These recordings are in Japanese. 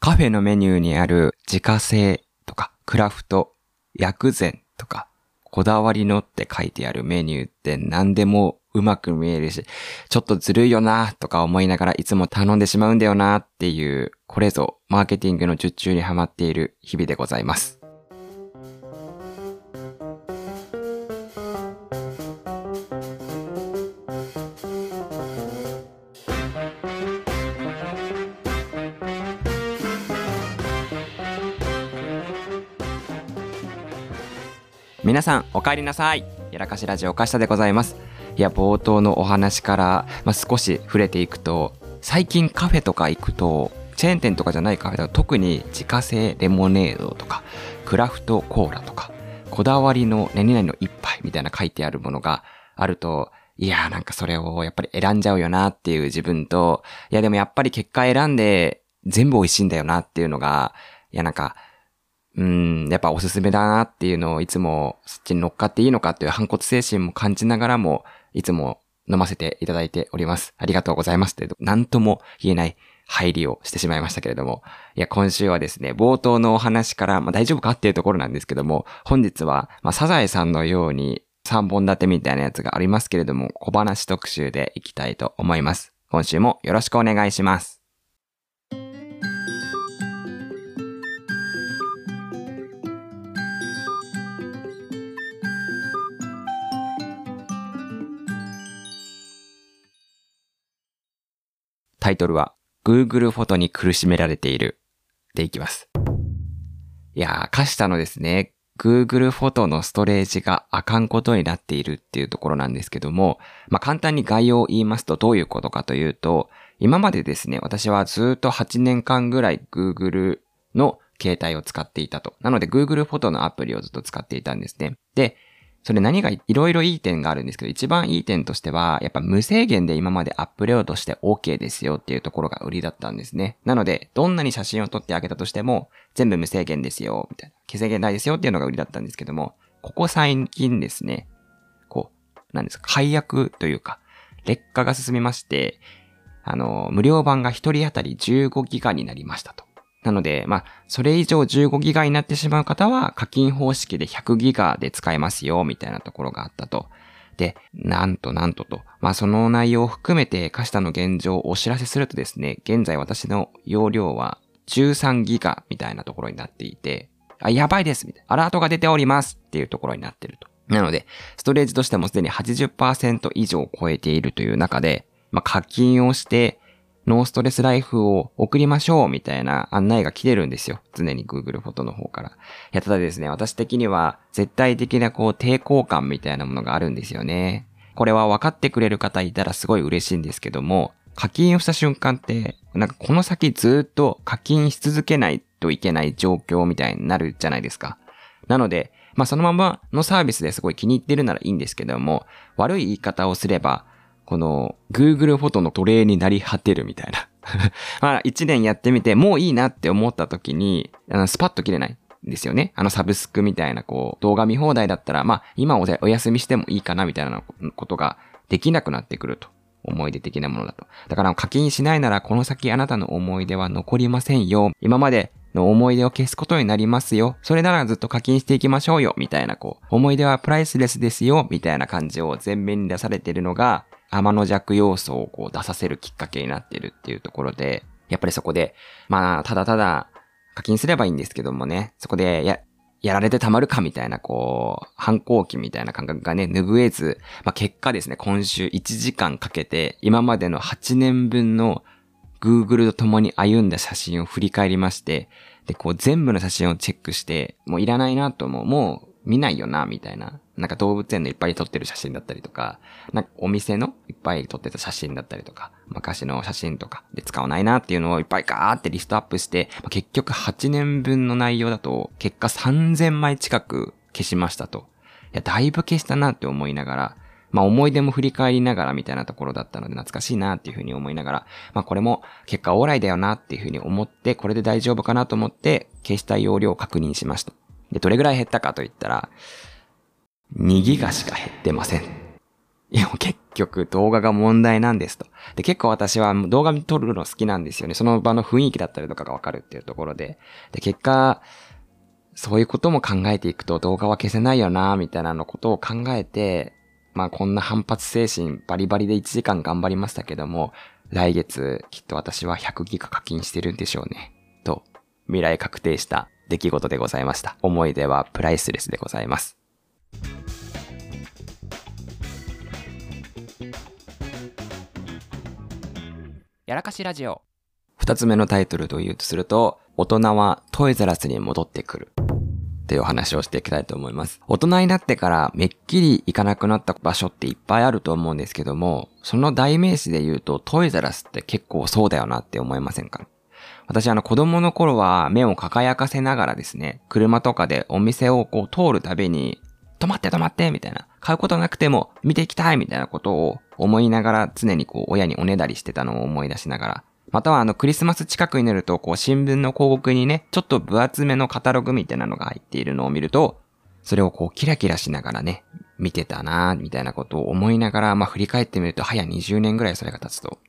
カフェのメニューにある自家製とかクラフト、薬膳とかこだわりのって書いてあるメニューって何でもうまく見えるし、ちょっとずるいよなとか思いながらいつも頼んでしまうんだよなっていう、これぞマーケティングの術中にハマっている日々でございます。皆さん、お帰りなさい。やらかしラジオかしたでございます。いや、冒頭のお話から、まあ、少し触れていくと、最近カフェとか行くと、チェーン店とかじゃないカフェだと特に自家製レモネードとか、クラフトコーラとか、こだわりの何々の一杯みたいな書いてあるものがあると、いやーなんかそれをやっぱり選んじゃうよなっていう自分と、いやでもやっぱり結果選んで全部美味しいんだよなっていうのが、いやなんかうん、やっぱおすすめだなっていうのをいつもそっちに乗っかっていいのかっていう反骨精神も感じながらも、いつも飲ませていただいております。ありがとうございますって、なんとも言えない入りをしてしまいましたけれども。いや、今週はですね、冒頭のお話から、まあ大丈夫かっていうところなんですけども、本日は、まあサザエさんのように3本立てみたいなやつがありますけれども、小話特集でいきたいと思います。今週もよろしくお願いします。タイトルは Google フォトに苦しめられているでいきます。いやー、カシタのですね、Google フォトのストレージがあかんことになっているっていうところなんですけども、まあ、簡単に概要を言いますとどういうことかというと、今までですね、私はずっと8年間ぐらい Google の携帯を使っていたと。なので Google フォトのアプリをずっと使っていたんですね。で、それ何がいろいろいい点があるんですけど、一番いい点としては、やっぱ無制限で今までアップロードして OK ですよっていうところが売りだったんですね。なので、どんなに写真を撮ってあげたとしても、全部無制限ですよ、みたいな。消制限ないですよっていうのが売りだったんですけども、ここ最近ですね、こう、なんですか、解約というか、劣化が進みまして、あの、無料版が1人当たり15ギガになりましたと。なので、まあ、それ以上15ギガになってしまう方は課金方式で100ギガで使えますよ、みたいなところがあったと。で、なんとなんとと。まあ、その内容を含めて、カシタの現状をお知らせするとですね、現在私の容量は13ギガみたいなところになっていて、あ、やばいですみたいな。アラートが出ておりますっていうところになってると。なので、ストレージとしてもすでに80%以上を超えているという中で、まあ、課金をして、ノーストレスライフを送りましょうみたいな案内が来てるんですよ。常に Google フォトの方から。いや、ただですね、私的には絶対的なこう抵抗感みたいなものがあるんですよね。これは分かってくれる方いたらすごい嬉しいんですけども、課金をした瞬間って、なんかこの先ずっと課金し続けないといけない状況みたいになるじゃないですか。なので、まあそのままのサービスですごい気に入ってるならいいんですけども、悪い言い方をすれば、この Google フォトの奴隷になり果てるみたいな まあ一年やってみてもういいなって思った時に、あのスパッと切れないんですよね。あのサブスクみたいなこう動画見放題だったら、まあ今お休みしてもいいかなみたいなことができなくなってくると。思い出的なものだと。だから課金しないならこの先あなたの思い出は残りませんよ。今までの思い出を消すことになりますよ。それならずっと課金していきましょうよ。みたいなこう、思い出はプライスレスですよ。みたいな感じを前面に出されているのが、天の弱要素をこう出させるきっかけになってるっていうところで、やっぱりそこで、まあ、ただただ課金すればいいんですけどもね、そこで、や、やられてたまるかみたいな、こう、反抗期みたいな感覚がね、拭えず、まあ結果ですね、今週1時間かけて、今までの8年分の Google と共に歩んだ写真を振り返りまして、で、こう全部の写真をチェックして、もういらないなと思う。もう見ないよな、みたいな。なんか動物園のいっぱい撮ってる写真だったりとか、なんかお店のいっぱい撮ってた写真だったりとか、昔の写真とかで使わないなっていうのをいっぱいガーってリストアップして、結局8年分の内容だと、結果3000枚近く消しましたと。いや、だいぶ消したなって思いながら、まあ思い出も振り返りながらみたいなところだったので懐かしいなっていうふうに思いながら、まあこれも結果オーライだよなっていうふうに思って、これで大丈夫かなと思って消した容量を確認しました。で、どれぐらい減ったかと言ったら、2ギガしか減ってません。いや、結局動画が問題なんですと。で、結構私は動画撮るの好きなんですよね。その場の雰囲気だったりとかがわかるっていうところで。で、結果、そういうことも考えていくと動画は消せないよな、みたいなのことを考えて、まあこんな反発精神バリバリで1時間頑張りましたけども、来月きっと私は100ギガ課金してるんでしょうね。と、未来確定した出来事でございました。思い出はプライスレスでございます。やらかしラジオ。二つ目のタイトルと言うとすると、大人はトイザラスに戻ってくる。っていうお話をしていきたいと思います。大人になってからめっきり行かなくなった場所っていっぱいあると思うんですけども、その代名詞で言うとトイザラスって結構そうだよなって思いませんか？私あの子供の頃は目を輝かせながらですね、車とかでお店をこう通るたびに、止まって止まってみたいな。買うことなくても見ていきたいみたいなことを思いながら常にこう親におねだりしてたのを思い出しながらまたはあのクリスマス近くになると、こう新聞の広告にね、ちょっと分厚めのカタログみたいなのが入っているのを見ると、それをこうキラキラしながらね、見てたなみたいなことを思いながら、まあ振り返ってみると、早20年ぐらいそれが経つと。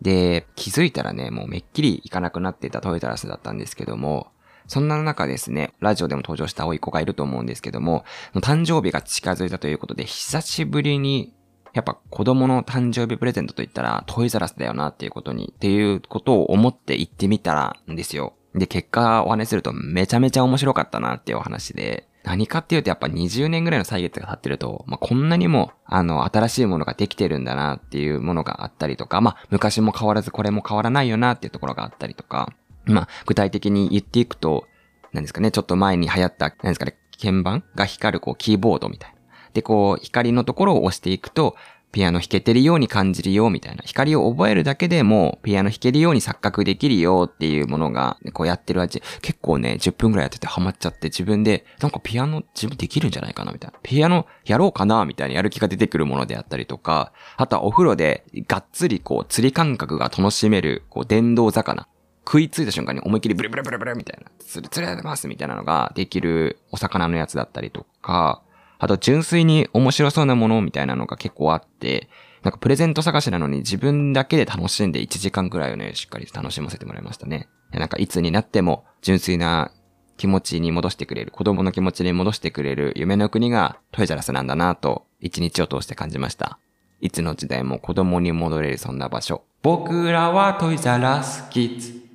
で、気づいたらね、もうめっきり行かなくなっていたトイザラスだったんですけども、そんな中ですね、ラジオでも登場した甥い子がいると思うんですけども、誕生日が近づいたということで、久しぶりにやっぱ子供の誕生日プレゼントと言ったらトイザラスだよなっていうことに、っていうことを思って行ってみたらんですよ。で、結果お話するとめちゃめちゃ面白かったなっていうお話で、何かっていうとやっぱ20年ぐらいの歳月が経ってると、まあ、こんなにも、あの、新しいものができてるんだなっていうものがあったりとか、まあ、昔も変わらずこれも変わらないよなっていうところがあったりとか、まあ、具体的に言っていくと、何ですかね、ちょっと前に流行った、何ですかね、鍵盤が光るこうキーボードみたいな。で、こう、光のところを押していくと、ピアノ弾けてるように感じるよ、みたいな。光を覚えるだけでも、ピアノ弾けるように錯覚できるよっていうものが、こうやってる味、結構ね、10分くらいやっててハマっちゃって、自分で、なんかピアノ自分できるんじゃないかな、みたいな。ピアノやろうかな、みたいなやる気が出てくるものであったりとか、あとはお風呂で、がっつりこう、釣り感覚が楽しめる、こう、電動魚。食いついた瞬間に思いっきりブルブルブルブルみたいな、釣り、釣れますみたいなのができるお魚のやつだったりとか、あと純粋に面白そうなものみたいなのが結構あって、なんかプレゼント探しなのに自分だけで楽しんで1時間くらいをね、しっかり楽しませてもらいましたね。なんかいつになっても純粋な気持ちに戻してくれる、子供の気持ちに戻してくれる夢の国がトイザラスなんだなと一日を通して感じました。いつの時代も子供に戻れるそんな場所。僕らはトイザラスキッズ。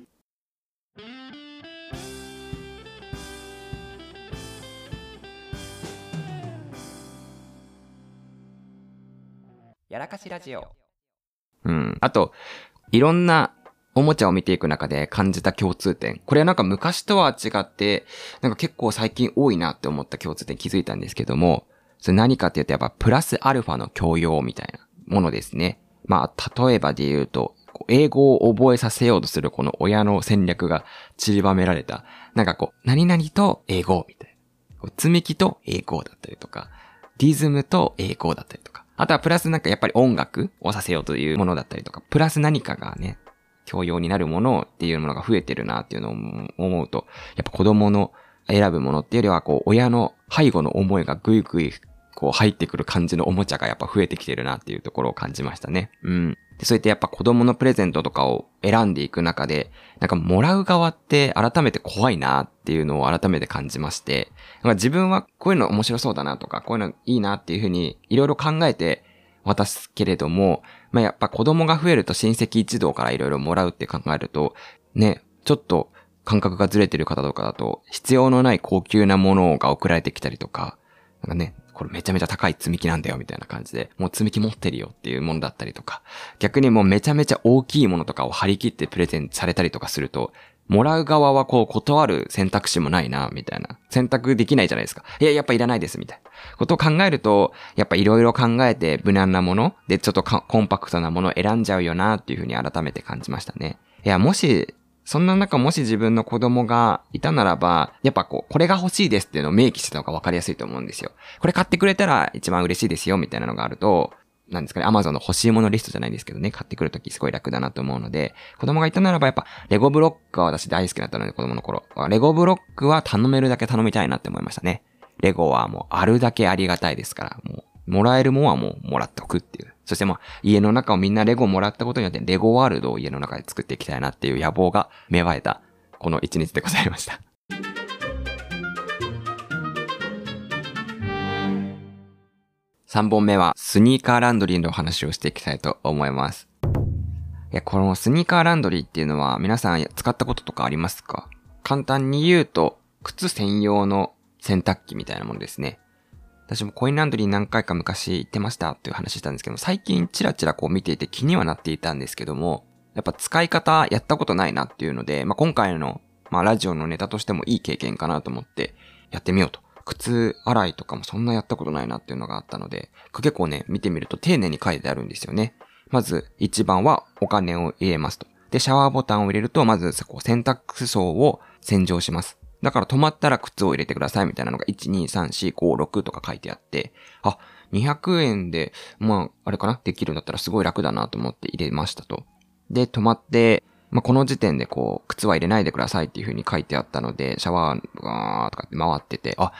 やらかしラジオ。うん。あと、いろんなおもちゃを見ていく中で感じた共通点。これはなんか昔とは違って、なんか結構最近多いなって思った共通点気づいたんですけども、それ何かって言うとやっぱプラスアルファの教養みたいなものですね。まあ、例えばで言うと、英語を覚えさせようとするこの親の戦略が散りばめられた。なんかこう、何々と英語みたいな。積み木と英語だったりとか、リズムと英語だったりとか。あとはプラスなんかやっぱり音楽をさせようというものだったりとか、プラス何かがね、教養になるものっていうものが増えてるなっていうのを思うと、やっぱ子供の選ぶものっていうよりは、こう、親の背後の思いがぐいぐい、こう入ってくる感じのおもちゃがやっぱ増えてきてるなっていうところを感じましたね。うん。で、そうやってやっぱ子供のプレゼントとかを選んでいく中で、なんかもらう側って改めて怖いなっていうのを改めて感じまして、なんか自分はこういうの面白そうだなとか、こういうのいいなっていうふうにいろいろ考えて渡すけれども、まあ、やっぱ子供が増えると親戚一同からいろいろもらうって考えると、ね、ちょっと感覚がずれてる方とかだと、必要のない高級なものが送られてきたりとか、なんかね、これめちゃめちゃ高い積み木なんだよみたいな感じで、もう積み木持ってるよっていうものだったりとか、逆にもうめちゃめちゃ大きいものとかを張り切ってプレゼンされたりとかすると、もらう側はこう断る選択肢もないな、みたいな。選択できないじゃないですか。いや、やっぱいらないです、みたいな。ことを考えると、やっぱいろいろ考えて無難なもので、ちょっとコンパクトなものを選んじゃうよな、っていうふうに改めて感じましたね。いや、もし、そんな中もし自分の子供がいたならば、やっぱこう、これが欲しいですっていうのを明記してた方が分かりやすいと思うんですよ。これ買ってくれたら一番嬉しいですよ、みたいなのがあると、なんですかね、アマゾンの欲しいものリストじゃないんですけどね、買ってくるときすごい楽だなと思うので、子供がいたならばやっぱ、レゴブロックは私大好きだったので、子供の頃。レゴブロックは頼めるだけ頼みたいなって思いましたね。レゴはもうあるだけありがたいですから、もうもらえるもんはもうもらっておくっていう。そしてまあ、家の中をみんなレゴもらったことによって、レゴワールドを家の中で作っていきたいなっていう野望が芽生えた、この一日でございました。3本目はスニーカーランドリーの話をしていきたいと思います。いや、このスニーカーランドリーっていうのは皆さん使ったこととかありますか？簡単に言うと、靴専用の洗濯機みたいなものですね。私もコインランドリー何回か昔行ってましたっていう話したんですけど最近チラチラこう見ていて気にはなっていたんですけども、やっぱ使い方やったことないなっていうので、まあ、今回の、まあ、ラジオのネタとしてもいい経験かなと思ってやってみようと靴洗いとかもそんなやったことないなっていうのがあったので、結構ね、見てみると丁寧に書いてあるんですよね。まず、1番はお金を入れますと。で、シャワーボタンを入れると、まず、こう、洗濯槽を洗浄します。だから止まったら靴を入れてくださいみたいなのが、1、2、3、4、5、6とか書いてあって、あ、200円で、まあ、あれかな？できるんだったらすごい楽だなと思って入れましたと。で、止まって、まあ、この時点でこう、靴は入れないでくださいっていう風に書いてあったので、シャワーがーとかって回ってて、あ、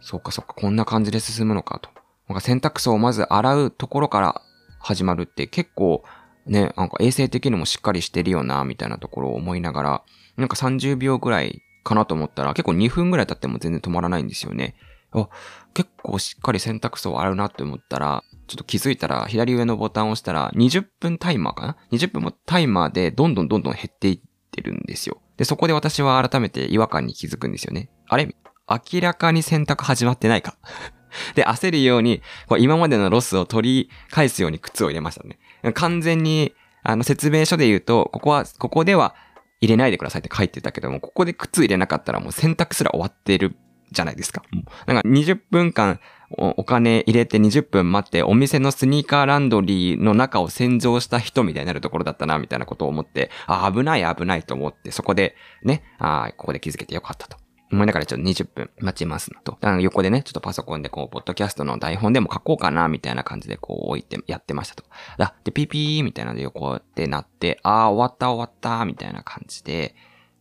そっかそっか、こんな感じで進むのかと。なんか洗濯槽をまず洗うところから始まるって結構ね、なんか衛生的にもしっかりしてるよな、みたいなところを思いながら、なんか30秒ぐらいかなと思ったら結構2分ぐらい経っても全然止まらないんですよね。あ、結構しっかり洗濯槽洗うなって思ったら、ちょっと気づいたら、左上のボタンを押したら、20分タイマーかな ?20 分もタイマーでどんどんどんどん減っていってるんですよ。で、そこで私は改めて違和感に気づくんですよね。あれ？明らかに洗濯始まってないか？で、焦るように、今までのロスを取り返すように靴を入れましたね。完全に、あの、説明書で言うと、ここは、ここでは入れないでくださいって書いてたけども、ここで靴入れなかったらもう洗濯すら終わってるじゃないですか。なんか20分間お金入れて20分待ってお店のスニーカーランドリーの中を洗浄した人みたいになるところだったな、みたいなことを思って、あ、危ない危ないと思って、そこでね、あここで気づけてよかったと。思いながらちょっと20分待ちますのと。横でね、ちょっとパソコンでこう、ポッドキャストの台本でも書こうかな、みたいな感じでこう置いてやってましたと。あ、で、ピピーみたいなので横でなって、ああ、終わった終わった、みたいな感じで、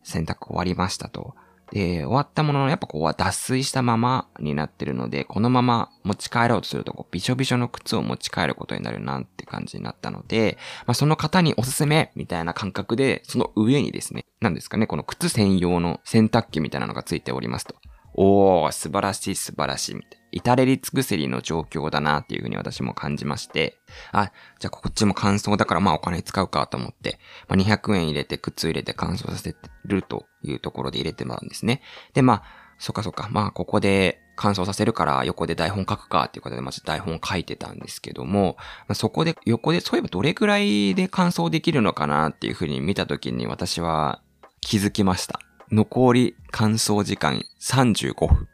洗濯終わりましたと。で、終わったものの、やっぱここは脱水したままになってるので、このまま持ち帰ろうとすると、こう、びしょびしょの靴を持ち帰ることになるなって感じになったので、まあ、その方におすすめみたいな感覚で、その上にですね、なんですかね、この靴専用の洗濯機みたいなのがついておりますと。おー、素晴らしい素晴らしい、みたいな。至れり尽くせりの状況だなっていうふうに私も感じまして、あ、じゃあこっちも乾燥だからまあお金使うかと思って、まあ、200円入れて靴入れて乾燥させるというところで入れてもらうんですね。で、まあ、そっかそっか、まあここで乾燥させるから横で台本書くかっていうことでまず台本書いてたんですけども、まあ、そこで横でそういえばどれくらいで乾燥できるのかなっていうふうに見たときに私は気づきました。残り乾燥時間35分。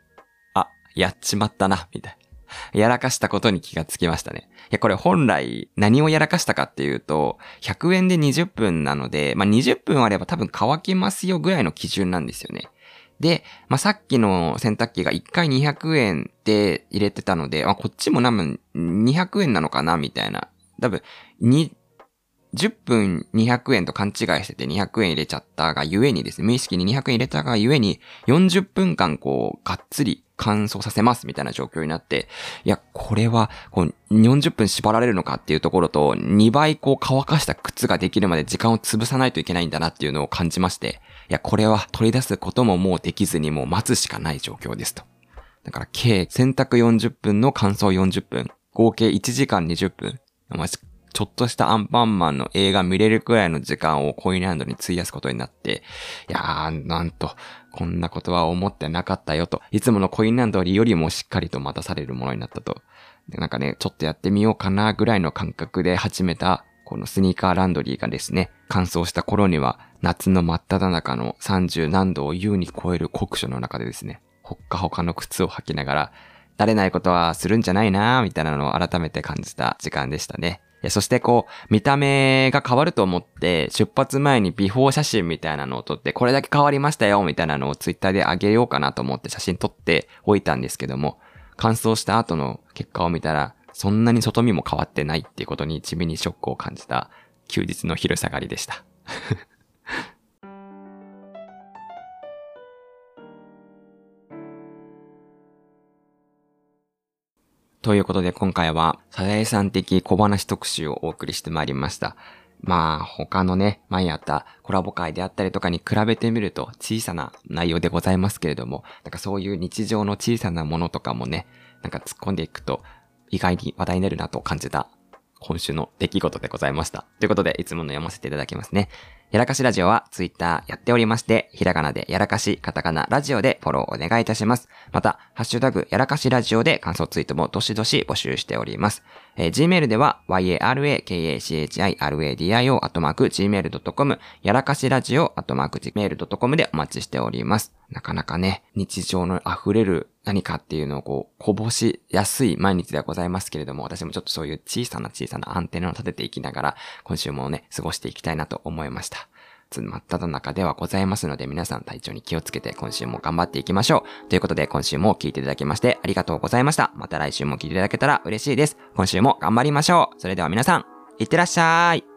やっちまったな、みたいな。やらかしたことに気がつきましたね。いや、これ本来何をやらかしたかっていうと、100円で20分なので、まあ、20分あれば多分乾きますよぐらいの基準なんですよね。で、まあ、さっきの洗濯機が1回200円で入れてたので、あ、こっちも多分200円なのかなみたいな。多分、に10分200円と勘違いしてて200円入れちゃったがゆえにですね、無意識に200円入れたがゆえに、40分間こう、がっつり乾燥させますみたいな状況になって、いや、これは、こう、40分縛られるのかっていうところと、2倍こう乾かした靴ができるまで時間を潰さないといけないんだなっていうのを感じまして、いや、これは取り出すことももうできずにもう待つしかない状況ですと。だから、計洗濯40分の乾燥40分、合計1時間20分。ちょっとしたアンパンマンの映画見れるくらいの時間をコインランドに費やすことになって、いやー、なんと、こんなことは思ってなかったよと、いつものコインランドリーよりもしっかりと待たされるものになったと。でなんかね、ちょっとやってみようかなぐらいの感覚で始めた、このスニーカーランドリーがですね、乾燥した頃には夏の真っ只中の30何度を優に超える酷暑の中でですね、ほっかほかの靴を履きながら、慣れないことはするんじゃないなーみたいなのを改めて感じた時間でしたね。そしてこう、見た目が変わると思って、出発前にビフォー写真みたいなのを撮って、これだけ変わりましたよ、みたいなのをツイッターで上げようかなと思って写真撮っておいたんですけども、乾燥した後の結果を見たら、そんなに外見も変わってないっていうことに地味にショックを感じた休日の昼下がりでした。ということで今回は、サザエさん的小話特集をお送りしてまいりました。まあ、他のね、前やったコラボ会であったりとかに比べてみると小さな内容でございますけれども、なんかそういう日常の小さなものとかもね、なんか突っ込んでいくと意外に話題になるなと感じた今週の出来事でございました。ということで、いつもの読ませていただきますね。やらかしラジオはツイッターやっておりまして、ひらがなでやらかし、カタカナラジオでフォローお願いいたします。また、ハッシュタグやらかしラジオで感想ツイートもどしどし募集しております。えー、Gmail では、yarakachiradio.gmail.com やらかしラジオアトマーク gmail.com でお待ちしております。なかなかね、日常の溢れる何かっていうのをこう、こぼしやすい毎日ではございますけれども、私もちょっとそういう小さな小さなアンテナを立てていきながら、今週もね、過ごしていきたいなと思いました。真っ只中ではございますので、皆さん体調に気をつけて今週も頑張っていきましょう。ということで、今週も聞いていただきましてありがとうございました。また来週も聞いていただけたら嬉しいです。今週も頑張りましょう。それでは皆さん、いってらっしゃい。